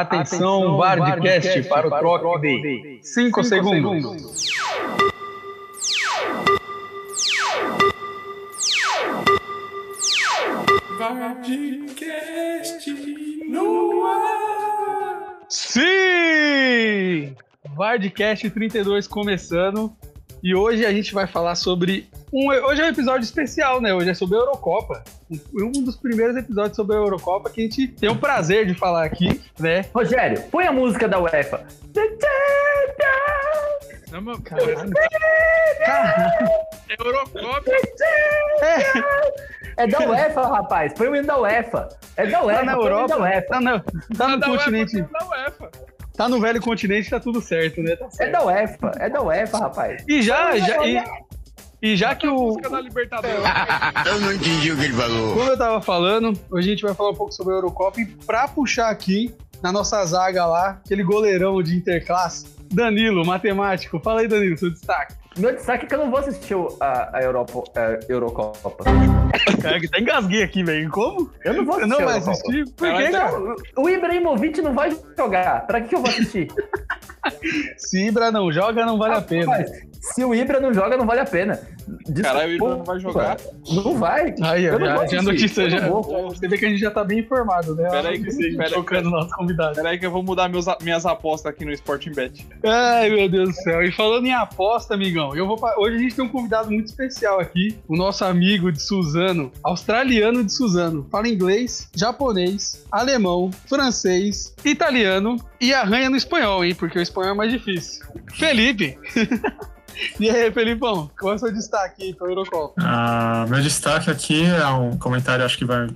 Atenção, Bardcast para o troque de 5 segundos. Vardcast no ar. Sim! Vardcast 32 começando. E hoje a gente vai falar sobre. Um, hoje é um episódio especial, né? Hoje é sobre a Eurocopa. Um, um dos primeiros episódios sobre a Eurocopa que a gente tem o prazer de falar aqui, né? Rogério, põe a música da UEFA. Não, meu, Caralho. é Eurocopa. É da UEFA, rapaz. Põe o hino da UEFA. É da UEFA. Tá na Europa, da UEFA. tá, na- tá no da UEFA, continente, da UEFA. tá no velho continente, tá tudo certo, né? Tá É certo. da UEFA. É da UEFA, rapaz. E já, já e, e já que o, da Libertadores. Eu não entendi o que ele falou. Como eu tava falando, hoje a gente vai falar um pouco sobre a Eurocopa e pra puxar aqui na nossa zaga lá, aquele goleirão de interclasse, Danilo, matemático. Fala aí, Danilo, seu destaque. Meu destaque é que eu não vou assistir o- a, a Europa, a Eurocopa. Cara, que até engasguei aqui, velho. Como? Eu não vou assistir não a vai Eurocopa. assistir? Por tá- cara? O Ibrahimovic não vai jogar. Pra que que eu vou assistir? Se Ibra não joga, não vale a pena. Rapaz, se o Ibra não joga, não vale a pena. Desculpa. Caralho, o Ibra não vai jogar? Não vai. Aí, Eu já, já notícia, Eu já. Você vê que a gente já tá bem informado, né? Pera aí que sim, pera aí. Chocando nosso convidado. Peraí que eu vou mudar meus, minhas apostas aqui no Sporting Bet. Ai, meu Deus do céu. E falando em aposta, amigão, eu vou hoje a gente tem um convidado muito especial aqui, o nosso amigo de Suzano, australiano de Suzano. Fala inglês, japonês, alemão, francês, italiano e arranha no espanhol, hein? Porque o espanhol é mais difícil. Felipe! e aí, Felipão, qual é o seu destaque aí pra Eurocopa? Ah, meu destaque aqui é um comentário, acho que vai.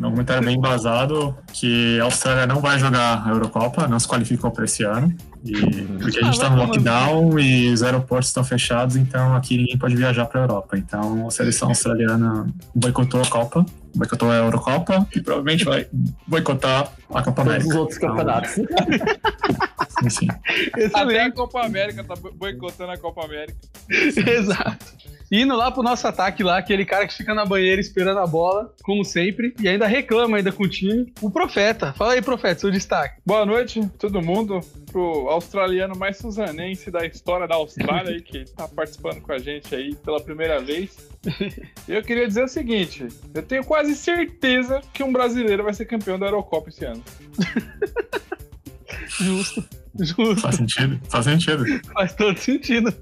Um comentário bem embasado, que a Austrália não vai jogar a Eurocopa, não se qualificou para esse ano. E, porque a gente está no lockdown e os aeroportos estão fechados, então aqui ninguém pode viajar para a Europa. Então a seleção australiana boicotou a Copa, boicotou a Eurocopa e provavelmente vai boicotar a Copa Todos América. os outros campeonatos. sim. Até a Excelente. Copa América tá bo- boicotando a Copa América. Exato. Indo lá pro nosso ataque lá, aquele cara que fica na banheira esperando a bola, como sempre, e ainda reclama ainda com o time, o Profeta. Fala aí, Profeta, seu destaque. Boa noite, todo mundo. Pro australiano mais suzanense da história da Austrália aí, que tá participando com a gente aí pela primeira vez. Eu queria dizer o seguinte: eu tenho quase certeza que um brasileiro vai ser campeão da Eurocopa esse ano. Justo. Justo. Faz sentido? Faz sentido. Faz todo sentido.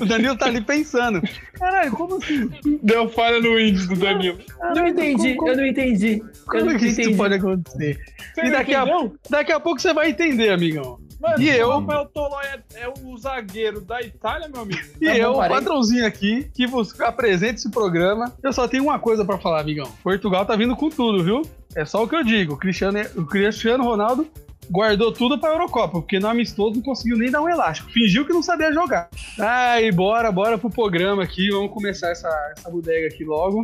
O Danilo tá ali pensando. Caralho, como assim? Deu falha no índice do Danilo. Não entendi, eu não entendi. Eu Como não é que isso entendi. pode acontecer? Você E daqui a, daqui a pouco você vai entender, amigão. Mano, E eu? o Rafael Tolói é, é o zagueiro da Itália, meu amigo. E Tá bom, eu, o parei. patrãozinho aqui, que vos apresenta esse programa, eu só tenho uma coisa pra falar, amigão. Portugal tá vindo com tudo, viu? É só o que eu digo. O Cristiano, o Cristiano Ronaldo guardou tudo pra Eurocopa, porque no amistoso não conseguiu nem dar um elástico. Fingiu que não sabia jogar. Ai, bora, bora pro programa aqui. Vamos começar essa, essa bodega aqui logo.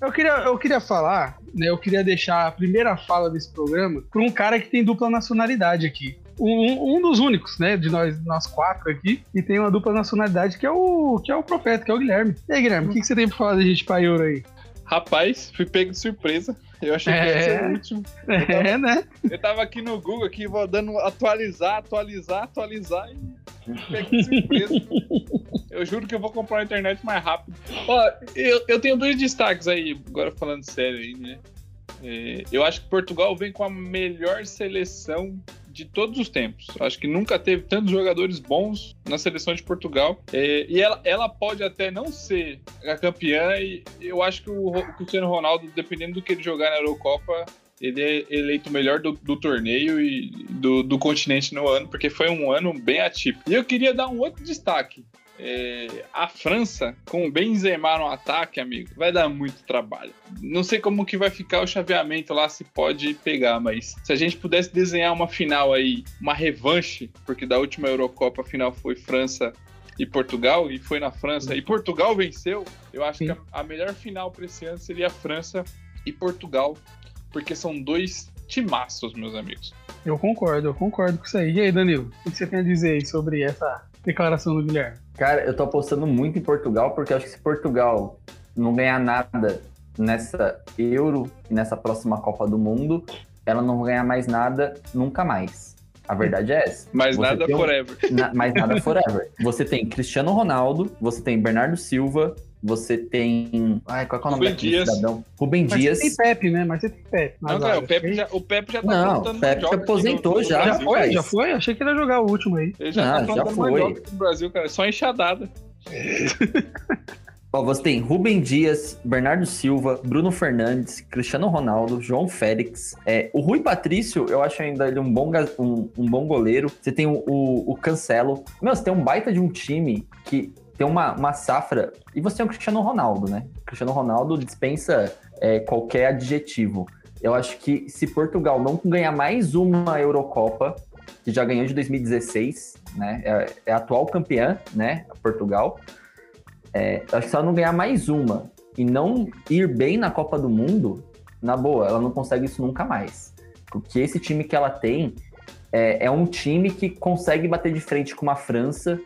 Eu queria, eu queria falar, né? Eu queria deixar a primeira fala desse programa para um cara que tem dupla nacionalidade aqui. Um, um dos únicos, né? De nós, nós quatro aqui, e tem uma dupla nacionalidade que é o que é o profeta, que é o Guilherme. E aí, Guilherme, o que, que você tem pra falar da gente pra Euro aí? Rapaz, fui pego de surpresa. Eu achei que ia ser o último. É, né? Eu tava aqui no Google, aqui, vou dando atualizar, atualizar, atualizar e fui pego de surpresa. Eu juro que eu vou comprar a internet mais rápido. Ó, eu, eu tenho dois destaques aí, agora falando sério aí, né? É, eu acho que Portugal vem com a melhor seleção de todos os tempos. Acho que nunca teve tantos jogadores bons na seleção de Portugal. É, e ela, ela pode até não ser a campeã, e eu acho que o, o Cristiano Ronaldo, dependendo do que ele jogar na Eurocopa, ele é eleito o melhor do, do torneio e do, do continente no ano, porque foi um ano bem atípico. E eu queria dar um outro destaque. É, a França, com o Benzema no ataque, amigo, vai dar muito trabalho. Não sei como que vai ficar o chaveamento lá, se pode pegar, mas se a gente pudesse desenhar uma final aí, uma revanche, porque da última Eurocopa a final foi França e Portugal, e foi na França, e Portugal venceu, eu acho Sim. que a, a melhor final para esse ano seria França e Portugal, porque são dois timaços, meus amigos. Eu concordo, eu concordo com isso aí. E aí, Danilo, o que você tem a dizer aí sobre essa declaração do Guilherme? Cara, eu tô apostando muito em Portugal, porque eu acho que se Portugal não ganhar nada nessa Euro e nessa próxima Copa do Mundo, ela não vai ganhar mais nada nunca mais. A verdade é essa. Você nada um- forever. Na- mais nada forever. Você tem Cristiano Ronaldo, você tem Bernardo Silva, você tem. Ai, qual é, o nome Rubem Dias. cidadão? Rubem Mas Dias. você tem Pepe, né? Mas você tem Pepe. Não, cara, o Pepe já, o Pepe já tá Não, aprontando o Pepe aposentou no- no já, Já Brasil. foi, já foi? Achei que ele ia jogar o último aí. Ele já Ah, tá já foi. no Brasil, cara. Só enxadada. Ó, você tem Rubem Dias, Bernardo Silva, Bruno Fernandes, Cristiano Ronaldo, João Félix. É, o Rui Patrício, eu acho ainda ele um bom, um, um bom goleiro. Você tem o, o, o Cancelo. Meu, você tem um baita de um time que tem uma, uma safra. E você tem o Cristiano Ronaldo, né? O Cristiano Ronaldo dispensa é, qualquer adjetivo. Eu acho que se Portugal não ganhar mais uma Eurocopa, que já ganhou de 2016, né? É, é atual campeã, né? Portugal. É, acho que se ela não ganhar mais uma e não ir bem na Copa do Mundo, na boa, ela não consegue isso nunca mais. Porque esse time que ela tem é, é um time que consegue bater de frente com uma França,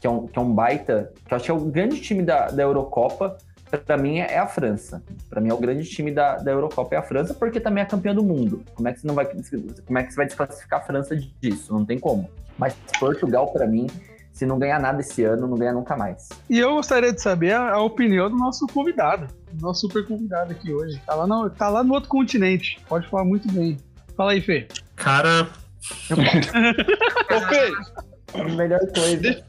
que é um, que é um baita. Que eu acho que é o grande time da, da Eurocopa. Pra mim é a França. Pra mim é o grande time da, da Eurocopa é a França, porque também é campeã do mundo. Como é que você não vai como é que você vai desclassificar a França disso? Não tem como. Mas Portugal pra mim, se não ganhar nada esse ano, não ganha nunca mais. E eu gostaria de saber a, a opinião do nosso convidado, do nosso super convidado aqui hoje. Tá lá, no, tá lá no outro continente. Pode falar muito bem. Fala aí, Fê. Cara, Ô, Fê, A melhor coisa.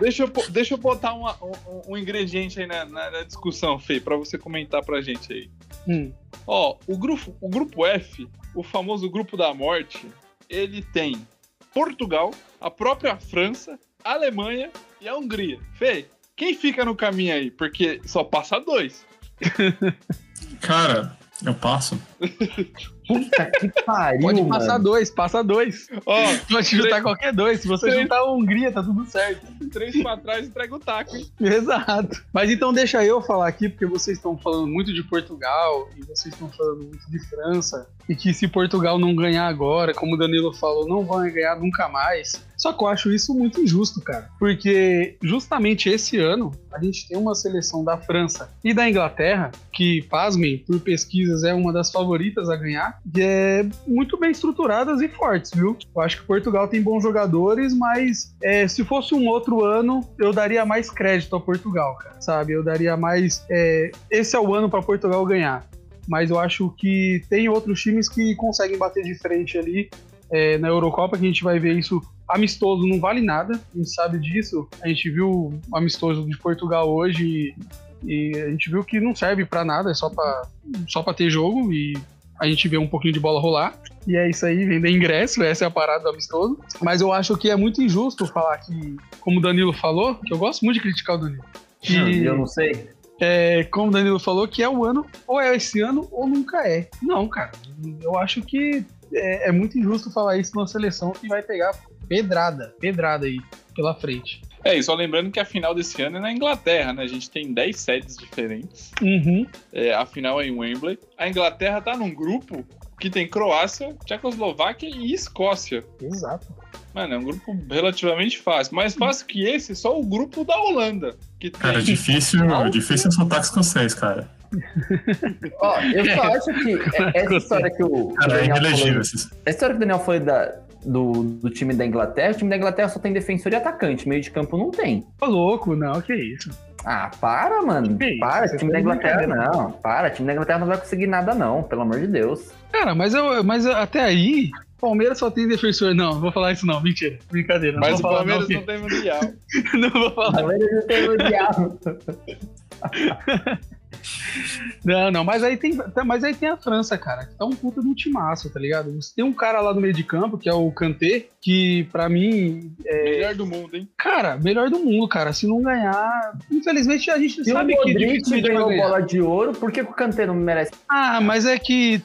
deixa eu, po- deixa eu botar uma- um, um ingrediente aí na, na- na discussão, Fê, pra você comentar pra gente aí. Hum. Ó, o grupo, o grupo F, o famoso grupo da morte, ele tem Portugal, a própria França, a Alemanha e a Hungria. Fê, quem fica no caminho aí? Porque só passa dois. cara, eu passo. Puta que pariu, Pode mano. passar dois, passa dois. Ó, Pode juntar qualquer dois. Se você Três. juntar a Hungria, tá tudo certo. três pra trás entrega o taco, hein? Exato. Mas então deixa eu falar aqui, porque vocês estão falando muito de Portugal e vocês estão falando muito de França. E que se Portugal não ganhar agora, como o Danilo falou, não vão ganhar nunca mais. Só que eu acho isso muito injusto, cara. Porque justamente esse ano a gente tem uma seleção da França e da Inglaterra, que, pasmem, por pesquisas é uma das favoritas a ganhar, que é muito bem estruturadas e fortes, viu? Eu acho que Portugal tem bons jogadores, mas é, se fosse um outro ano, eu daria mais crédito a Portugal, cara, sabe? Eu daria mais. é, esse é o ano para Portugal ganhar. Mas eu acho que tem outros times que conseguem bater de frente ali é, na Eurocopa, que a gente vai ver isso. Amistoso não vale nada, a gente sabe disso. A gente viu o amistoso de Portugal hoje e, e a gente viu que não serve para nada, é só para só pra ter jogo e a gente vê um pouquinho de bola rolar. E é isso aí, vender ingresso, essa é a parada do amistoso. Mas eu acho que é muito injusto falar que, como o Danilo falou, que eu gosto muito de criticar o Danilo. Que, Eu não sei. é, como o Danilo falou, que é o ano, ou é esse ano, ou nunca é. Não, cara. Eu acho que é, é muito injusto falar isso numa seleção que vai pegar pedrada, pedrada aí pela frente. É, e só lembrando que a final desse ano é na Inglaterra, né? A gente tem 10 sedes diferentes. Uhum. É, a final é em Wembley. A Inglaterra tá num grupo que tem Croácia, Tchecoslováquia e Escócia. Exato. Mano, é um grupo relativamente fácil. Mais fácil que esse, só o grupo da Holanda. Que tem... Cara, difícil, difícil é sotaque escocês, cara. Ó, eu só acho que essa história que o Cara, é Daniel falou, inelegível esses. a história que o Daniel falou da, do, do time da Inglaterra, o time da Inglaterra só tem defensor e atacante, meio de campo não tem. Tô louco, não, que isso. Ah, para, mano. Que isso, para, você time da Inglaterra não. Para, time da Inglaterra não vai conseguir nada, não, pelo amor de Deus. Cara, mas, eu, mas até aí, Palmeiras só tem defensor. Não, não vou falar isso não, mentira. Brincadeira. Não Mas o Palmeiras não, não tem mundial. não vou falar. Palmeiras não tem mundial. Não, não, mas aí tem, mas aí tem a França, cara, que tá um puta de um timaço, tá ligado? Você tem um cara lá no meio de campo, que é o Kanté, que pra mim, Melhor do mundo, hein? cara, melhor do mundo, cara. Se não ganhar, infelizmente a gente o sabe que Modric vai ganhou ganhar. bola de ouro, por que, que o Kanté não merece? Ah, mas é que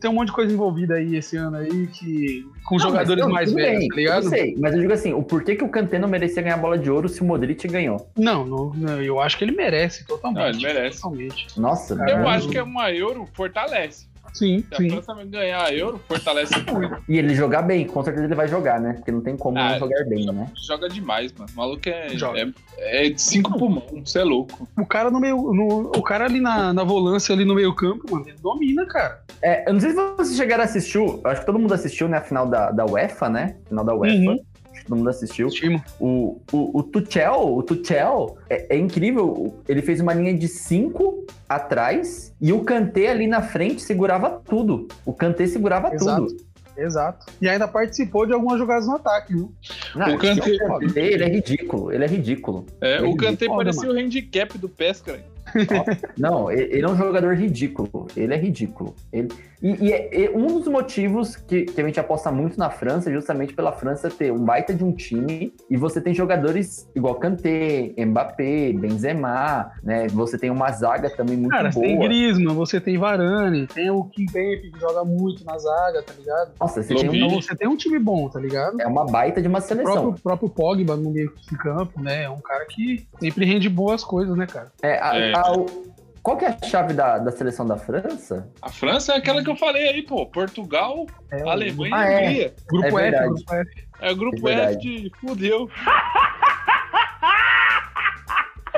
tem um monte de coisa envolvida aí esse ano aí, que com Não, jogadores mas, não, mais velhos, bem, tá ligado? Eu sei, mas eu digo assim, o porquê que o Kanté não merecia ganhar bola de ouro se o Modric ganhou? Não, não, não, eu acho que ele merece totalmente. Não, ele merece. Totalmente. Nossa, Eu acho que é uma Euro fortalece. Sim, Se a sim. França ganhar a Euro, fortalece muito. E ele jogar bem, com certeza ele vai jogar, né? Porque não tem como Ah, não jogar bem, né? Joga demais, mano. O maluco é, Joga. é, é de cinco pulmão, você é louco. O cara no meio. no- o cara ali na, na volância, ali no meio campo, mano, ele domina, cara. É, eu não sei se vocês chegaram a assistir, eu acho que todo mundo assistiu, né? A final da, da UEFA, né? Final da UEFA. Uhum. Todo mundo assistiu. Timo. O, o, o Tuchel, o Tuchel é, é incrível. Ele fez uma linha de cinco atrás e o Kanté ali na frente segurava tudo. O Kanté segurava Exato. tudo. Exato. E ainda participou de algumas jogadas no ataque, viu? Não, O Kanté- Kanté, ele é ridículo. Ele é ridículo. É, Ele o Kanté parecia o handicap do Pesca. Não, ele é um jogador ridículo. Ele é ridículo. Ele... E, e é- e um dos motivos que, que a gente aposta muito na França é justamente pela França ter um baita de um time e você tem jogadores igual Kanté, Mbappé, Benzema, né? Você tem uma zaga também muito Cara, você boa. tem Griezmann, você tem Varane, tem o Kimpembe que joga muito na zaga, tá ligado? Nossa, você tem um, Então você tem um time bom, tá ligado? é uma baita de uma O seleção. próprio, próprio Pogba no meio de campo, né? É um cara que sempre rende boas coisas, né, cara? É, a- É. a- o- qual que é a chave da, da seleção da França? A França é aquela que eu falei aí, pô. Portugal, É, Alemanha Ah, e é. Hungria. Grupo É F, verdade. grupo F. É o grupo É F de fudeu.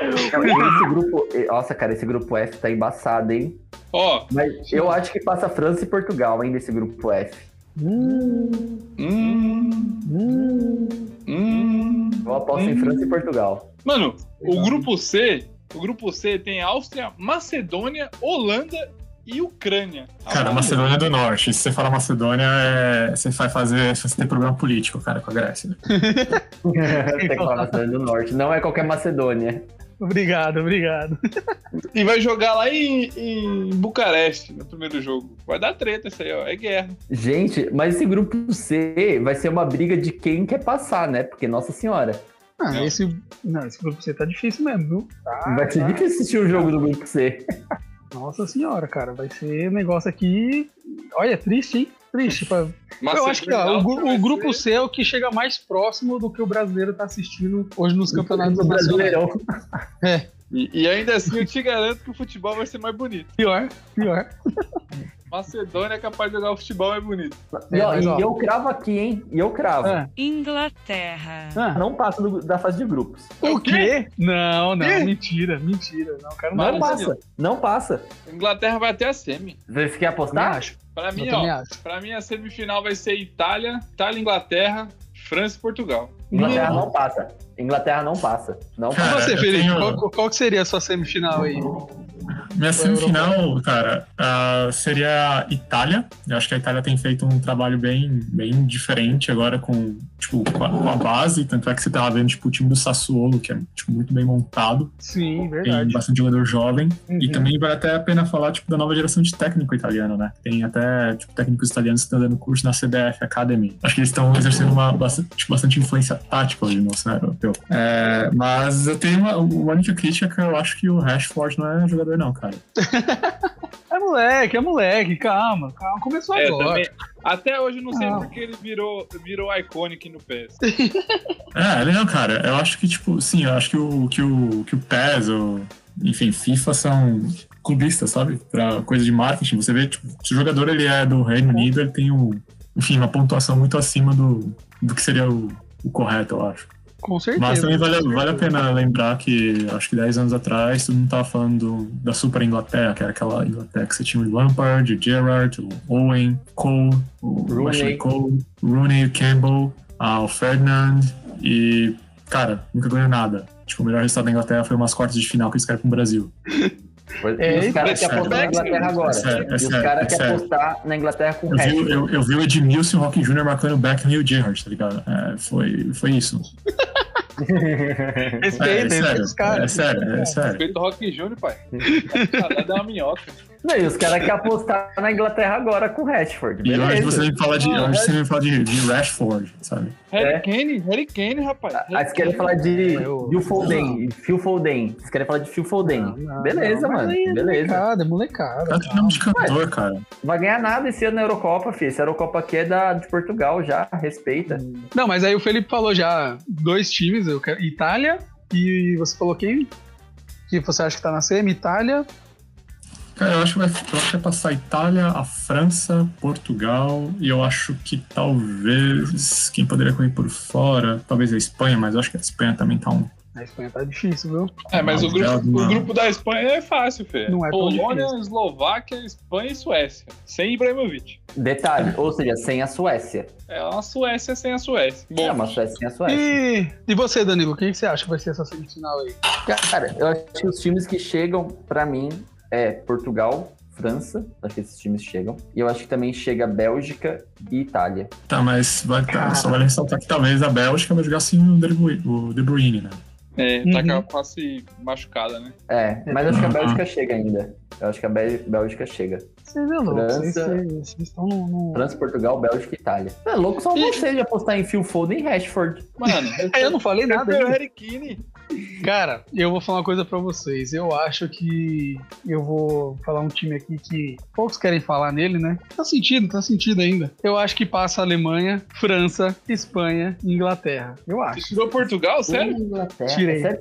Esse grupo. Nossa, cara, esse grupo F tá embaçado, hein? Ó, Mas eu acho que passa França e Portugal, hein, desse grupo F. hum, hum. Eu aposto em Hum. França e Portugal. Mano, o grupo C, o grupo C tem Áustria, Macedônia, Holanda e Ucrânia. Cara, Macedônia do Norte. Se você falar Macedônia, é... você vai fazer. Você tem problema político, cara, com a Grécia. Tem que falar Macedônia do Norte. Não é qualquer Macedônia. Obrigado, obrigado. E vai jogar lá em, em Bucareste, no primeiro jogo. Vai dar treta isso aí, ó. É guerra. Gente, mas esse grupo C vai ser uma briga de quem quer passar, né? Porque, nossa senhora, Ah, Não. esse, não, esse grupo C tá difícil mesmo, viu? Tá, vai ser tá. difícil assistir o jogo do grupo C. Nossa senhora, cara, vai ser negócio aqui. Olha, triste, hein? Triste. pra- Eu acho que ó, o, o grupo C é o que chega mais próximo do que o brasileiro tá assistindo hoje nos campeonatos do nacionais. Brasileirão. E, e ainda assim, eu te garanto que o futebol vai ser mais bonito. Pior, pior. Macedônia é capaz de jogar o futebol mais bonito. E, ó, É, mas, e ó, eu cravo aqui, hein? E eu cravo. Ah, Inglaterra. ah, Não passa do- da fase de grupos. o quê? Não, não, mentira, mentira. Não, cara, Não não passa. Não passa. Inglaterra vai até a semi. Você quer apostar? acho. Pra mim, ó. acho. Pra mim, a semifinal vai ser Itália, Itália, Inglaterra, França e Portugal. Inglaterra não passa. Inglaterra não passa. Não E passa. Cara, você, Felipe, tenho- qual, qual que seria a sua semifinal aí? Minha semifinal, cara, ah, seria a Itália. Eu acho que a Itália tem feito um trabalho bem, bem diferente agora com, tipo, com a, com a base. Tanto é que você tava vendo tipo, o time do Sassuolo, que é tipo, muito bem montado. Sim, Tem verdade. bastante jogador jovem. E Uhum. também vale até a pena falar tipo, da nova geração de técnico italiano, né? Tem até tipo, técnicos italianos que estão dando curso na CBF Academy. Acho que eles estão exercendo uma bastante, tipo, bastante influência tática hoje no cenário europeu. É, mas eu tenho uma, uma única crítica que eu acho que o Rashford não é jogador, não, cara. É moleque, é moleque, calma, calma. Começou É, agora. também. Até hoje eu não sei Ah. porque ele virou, virou iconic no PES. É, não, cara. Eu acho que, tipo, sim, eu acho que o, que o, que o PES, ou, enfim, FIFA são clubistas, sabe? Pra coisa de marketing. Você vê, tipo, se o jogador ele é do Reino Unido, ele tem, um, enfim, uma pontuação muito acima do, do que seria o, o correto, eu acho. Com certeza. Mas também vale, vale a pena lembrar que, acho que 10 anos atrás, todo mundo tava falando do- da Super Inglaterra, que era aquela Inglaterra que você tinha o Lampard, o Gerrard, o Owen, Cole, o Rooney. Ashley Cole, o Rooney, o Campbell, ah, o Ferdinand, e, cara, nunca ganhou nada. Tipo, o melhor resultado da Inglaterra foi umas quartas de final que eles querem com o Brasil. É, e os caras é querem apostar na Inglaterra agora. é é e os caras é querem sério. apostar na Inglaterra com o Eu vi, eu, eu vi o Edmilson e o Rock Jr. marcando o Beckham e o Gerrard, tá ligado? É, foi, foi isso. É, Respeita, é respeita sério, é sério, é sério. Respeito do Rock Júnior, pai. Dá uma minhoca. Não, e os caras querem apostar na Inglaterra agora com o Rashford. E hoje Beleza. você vem falar de, Ah, hoje você vem falar de, de Rashford, sabe? Harry É. Kane, Harry Kane, rapaz. Aí vocês querem falar de Phil Foden, Phil Foden. Vocês querem falar de Phil Foden. Não, não, Beleza, não, mano. aí É Beleza. molecada, é molecada. Cara, tem nome de cantor, cara. Vai ganhar nada esse ano na Eurocopa, filho. Essa Eurocopa aqui é da, de Portugal já. Respeita. Não, mas aí o Felipe falou já dois times, eu quero Itália e você falou quem? Que você acha que tá na semi? Itália. Cara, eu acho que vai, eu acho que vai passar a Itália, a França, Portugal e eu acho que talvez quem poderia correr por fora, talvez a Espanha, mas eu acho que a Espanha também tá um. A Espanha tá difícil, viu? É, mas Não, o, grupo, não. o grupo da Espanha é fácil, Fê. Não é Polônia, difícil. Eslováquia, Espanha e Suécia. Sem Ibrahimovic. Detalhe, ou seja, sem a Suécia. É uma Suécia sem a Suécia. Bom, É uma Suécia sem a Suécia. E, e você, Danilo, o que que você acha que vai ser essa semifinal aí? Cara, eu acho que os times que chegam, pra mim, é Portugal, França. Acho que esses times chegam. E eu acho que também chega Bélgica e Itália. Tá, mas vai, só vale ressaltar que talvez a Bélgica vai jogar sem o De Bruyne, o né? é, tá Uhum. com a face machucada, né? É, mas acho que a Uhum. Bélgica chega ainda. Eu acho que a Bé- Bélgica chega. Vocês é louco, vocês, França. vocês- vocês estão no... no- França, Portugal, Bélgica e Itália. É louco só você de apostar em Phil Foden e Rashford. Mano, É, eu não falei nada Pelo ainda. Harry Kane. Cara, eu vou falar uma coisa pra vocês. Eu acho que eu vou falar um time aqui que poucos querem falar nele, né? Tá sentido, tá sentido ainda. Eu acho que passa Alemanha, França, Espanha e Inglaterra. Eu Você acho. tirou Portugal, sério? Inglaterra. Tirei. Sério?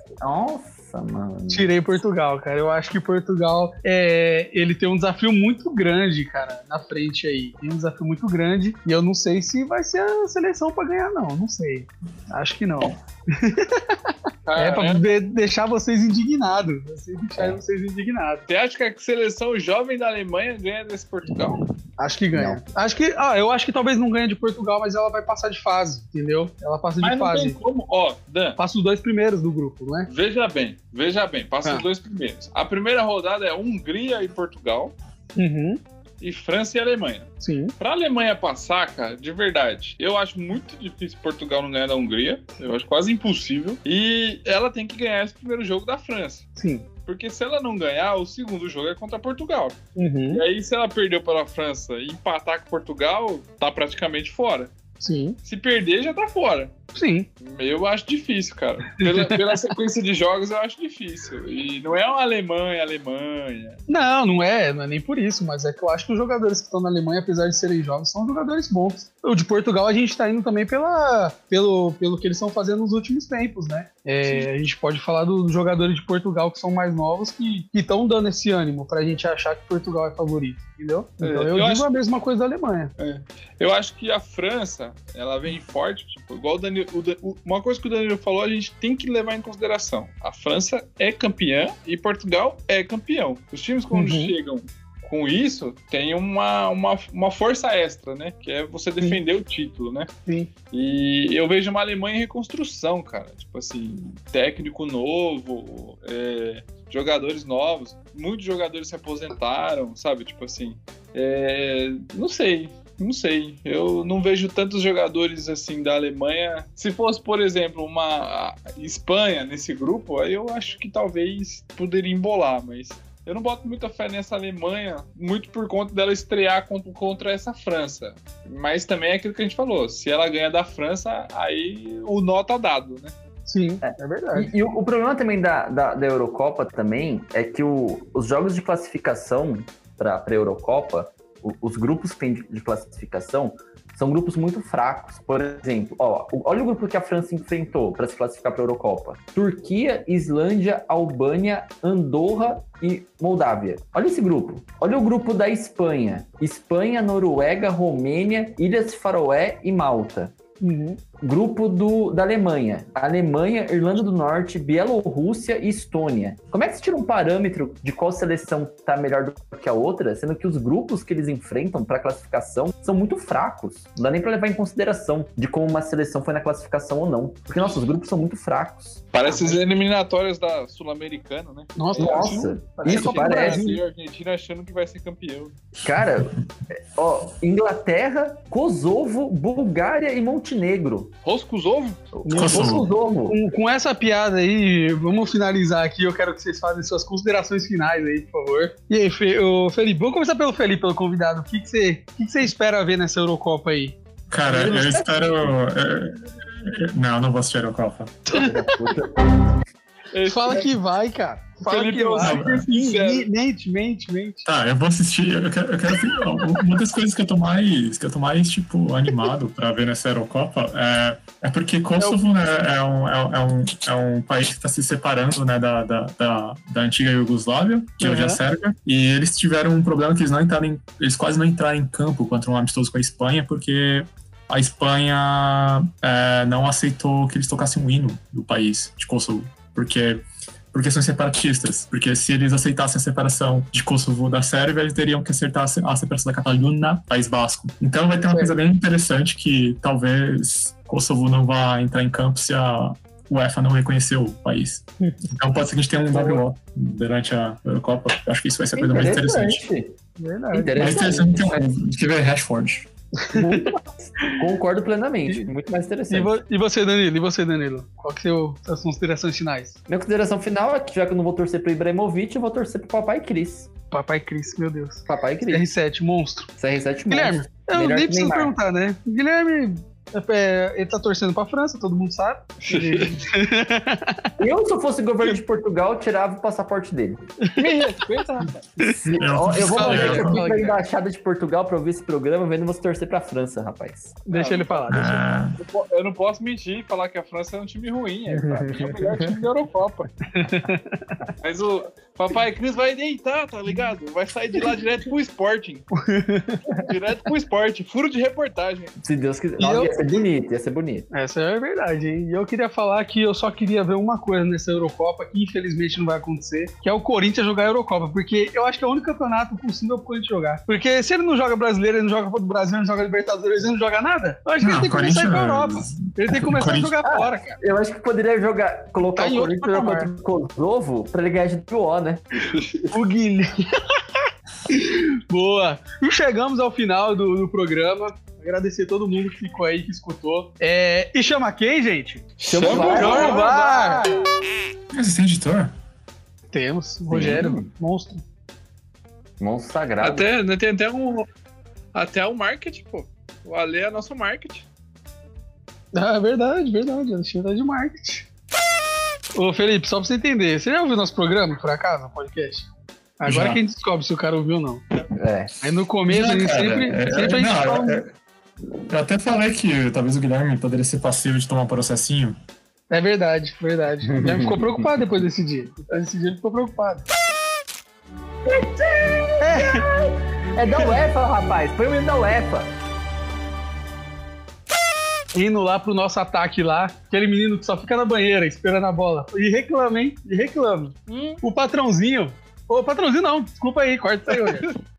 Nossa, mano. Tirei Portugal, cara. Eu acho que Portugal é, ele tem um desafio muito grande, cara, na frente aí. Tem um desafio muito grande e eu não sei se vai ser a seleção pra ganhar, não. Não sei. Acho que não. É pra de- deixar vocês indignados. Vocês deixarem vocês indignados. Você acha que a seleção jovem da Alemanha ganha desse Portugal? Acho que ganha. Acho que, ah, eu acho que talvez não ganhe de Portugal, mas ela vai passar de fase, entendeu? Ela passa de Mas não fase. tem como. Ó, Dan, Passa os dois primeiros do grupo, não é? veja bem, veja bem, passa Ah. os dois primeiros. A primeira rodada é Hungria e Portugal, Uhum. e França e Alemanha. Sim. Pra Alemanha passar, cara, de verdade, eu acho muito difícil Portugal não ganhar da Hungria. Eu acho quase impossível. E ela tem que ganhar esse primeiro jogo da França. Sim. Porque se ela não ganhar, o segundo jogo é contra Portugal. Uhum. E aí, se ela perdeu para a França e empatar com Portugal, tá praticamente fora. Sim. Se perder, já tá fora. Sim. Eu acho difícil, cara. Pela, pela sequência de jogos, eu acho difícil. E não é uma Alemanha, Alemanha. Não, não é, não é nem por isso, mas é que eu acho que os jogadores que estão na Alemanha, apesar de serem jovens, são jogadores bons. O de Portugal a gente tá indo também pela, pelo, pelo que eles estão fazendo nos últimos tempos, né? É, a gente pode falar dos jogadores de Portugal que são mais novos que estão dando esse ânimo pra gente achar que Portugal é favorito, entendeu? É, Então eu, eu digo acho- a mesma coisa da Alemanha. Eu acho que a França, ela vem forte, tipo, igual o Danilo. o Dan- o- uma coisa que o Danilo falou, a gente tem que levar em consideração. A França é campeã e Portugal é campeão. Os times, quando Uhum. chegam com isso, tem uma, uma, uma força extra, né? Que é você defender o título, né? Sim. E eu vejo uma Alemanha em reconstrução, cara. Tipo assim, técnico novo, é, jogadores novos. Muitos jogadores se aposentaram, sabe? Tipo assim, é, não sei. Não sei, eu não vejo tantos jogadores assim da Alemanha. Se fosse, por exemplo, uma Espanha nesse grupo, aí eu acho que talvez poderia embolar, mas eu não boto muita fé nessa Alemanha, muito por conta dela estrear contra, contra essa França. Mas também é aquilo que a gente falou: se ela ganha da França, aí o nó tá dado, né? Sim, é, verdade. E, e o, o problema também da, da, da Eurocopa também é que o- os jogos de classificação para a Eurocopa, o- os grupos que tem de, de classificação, são grupos muito fracos. Por exemplo, ó, olha o grupo que a França enfrentou para se classificar para a Eurocopa: Turquia, Islândia, Albânia, Andorra e Moldávia. Olha esse grupo. Olha o grupo da Espanha: Espanha, Noruega, Romênia, Ilhas Faroé e Malta. Uhum. Grupo do, da Alemanha. Alemanha, Irlanda do Norte, Bielorrússia e Estônia. Como é que você tira um parâmetro de qual seleção tá melhor do que a outra, sendo que os grupos que eles enfrentam para classificação são muito fracos? Não dá nem para levar em consideração de como uma seleção foi na classificação ou não. Porque nossos grupos são muito fracos. Parece as eliminatórias da Sul-Americana, né? Nossa, Nossa, Parece isso parece. Brasil. Brasil e Argentina achando que vai ser campeão. Cara, ó, Inglaterra, Kosovo, Bulgária e Montenegro. Kosovo. Kosovo. Com, com essa piada aí, vamos finalizar aqui. Eu quero que vocês façam suas considerações finais aí, por favor. E aí, Fe, ô, Felipe, vamos começar pelo Felipe, pelo convidado. O que, que, você, o que, que você espera ver nessa Eurocopa aí? Cara, eu espero. Não, não vou assistir a Eurocopa. Esse Fala é- que vai, cara. Fala Felipe que é vai. super sincero. Mente, mente, mente. Tá, eu vou assistir. Eu quero, eu quero uma das coisas que eu tô mais, que eu tô mais tipo animado pra ver nessa Eurocopa é, é porque Kosovo né, é, um, é, um- é um, é um país que tá se separando né, da, da, da, da antiga Iugoslávia, que hoje é a Uhum. Sérvia, e eles tiveram um problema que eles não entraram em, eles quase não entraram em campo contra um amistoso com a Espanha, porque a Espanha é, não aceitou que eles tocassem um hino do país de Kosovo, porque porque são separatistas. Porque se eles aceitassem a separação de Kosovo da Sérvia, eles teriam que aceitar a separação da Catalunha, País Basco. Então vai ter uma coisa bem interessante que talvez Kosovo não vá entrar em campo se a UEFA não reconhecer o país. Então pode ser que a gente tenha um WO durante a Eurocopa. Eu acho que isso vai ser a coisa mais interessante. Interessante. Verdade. Mais Interessante. interessante que um- que ver Rashford. Muito mais. Concordo plenamente. Muito mais E, interessante. vo- e você, Danilo? E você, Danilo? Qual que são as considerações finais? Minha consideração final é que já que eu não vou torcer pro Ibrahimovic, eu vou torcer pro Papai Cris. Papai Cris, meu Deus. Papai Cris. R7, monstro. CR7 Guilherme, monstro. eu Melhor nem preciso Neymar. perguntar, né? Guilherme, é, ele tá torcendo pra França, todo mundo sabe. Ele- Eu, se eu fosse governo de Portugal, tirava o passaporte dele. Me respeita, rapaz. Eu- eu vou mandar isso aqui pra embaixada de Portugal pra ouvir esse programa, vendo você torcer pra França, rapaz. Deixa ele falar. Deixa ele... Ah, Eu Eu não posso mentir e falar que a França é um time ruim. É, é o melhor time da Eurocopa. Mas o Papai Cris vai deitar, tá ligado? Vai sair de lá direto pro Sporting. direto pro Sporting. Furo de reportagem. Se Deus quiser. Nossa, eu- Ia ser bonito, ia ser bonito. Essa é a verdade, hein? E eu queria falar que eu só queria ver uma coisa nessa Eurocopa, que infelizmente não vai acontecer, que é o Corinthians jogar a Eurocopa, porque eu acho que é o único campeonato possível pro Corinthians jogar. Porque se ele não joga brasileiro, ele não joga do Brasil, ele não joga Libertadores, ele não joga nada, eu acho que ele não, tem que começar a ir pra Europa. Corinthians. Ele tem que começar a jogar fora, cara. Eu acho que poderia jogar, colocar Tá o Corinthians contra o Kosovo pra ele ganhar de WO, né? O Guilherme. Boa. E chegamos ao final do, do programa. Agradecer todo mundo que ficou aí, que escutou. É, e chama quem, gente? Chama o Chama o Chama o VAR. Você tem editor? Temos. Rogério, monstro. Monstro sagrado. Até, né, tem até um. Até o marketing, pô. O Ale é nosso marketing. Ah, verdade, verdade. Alexandre é de marketing. Ô, Felipe, só pra você entender, você já ouviu nosso programa, por acaso, no podcast? Agora Já. que a gente descobre se o cara ouviu ou não. É. Aí no começo, Já, a gente cara, sempre, é- sempre a gente não, fala. é- Eu até falei que talvez o Guilherme poderia ser passivo de tomar um processinho. É verdade, verdade. O Guilherme ficou preocupado depois desse dia. Depois desse dia ele ficou preocupado. É da UEFA, rapaz. Põe o hino da UEFA. Indo lá pro nosso ataque lá, aquele menino que só fica na banheira esperando a bola. E reclama, hein? E reclama. Hum. O patrãozinho. Ô, patrãozinho não, desculpa aí, corta isso aí.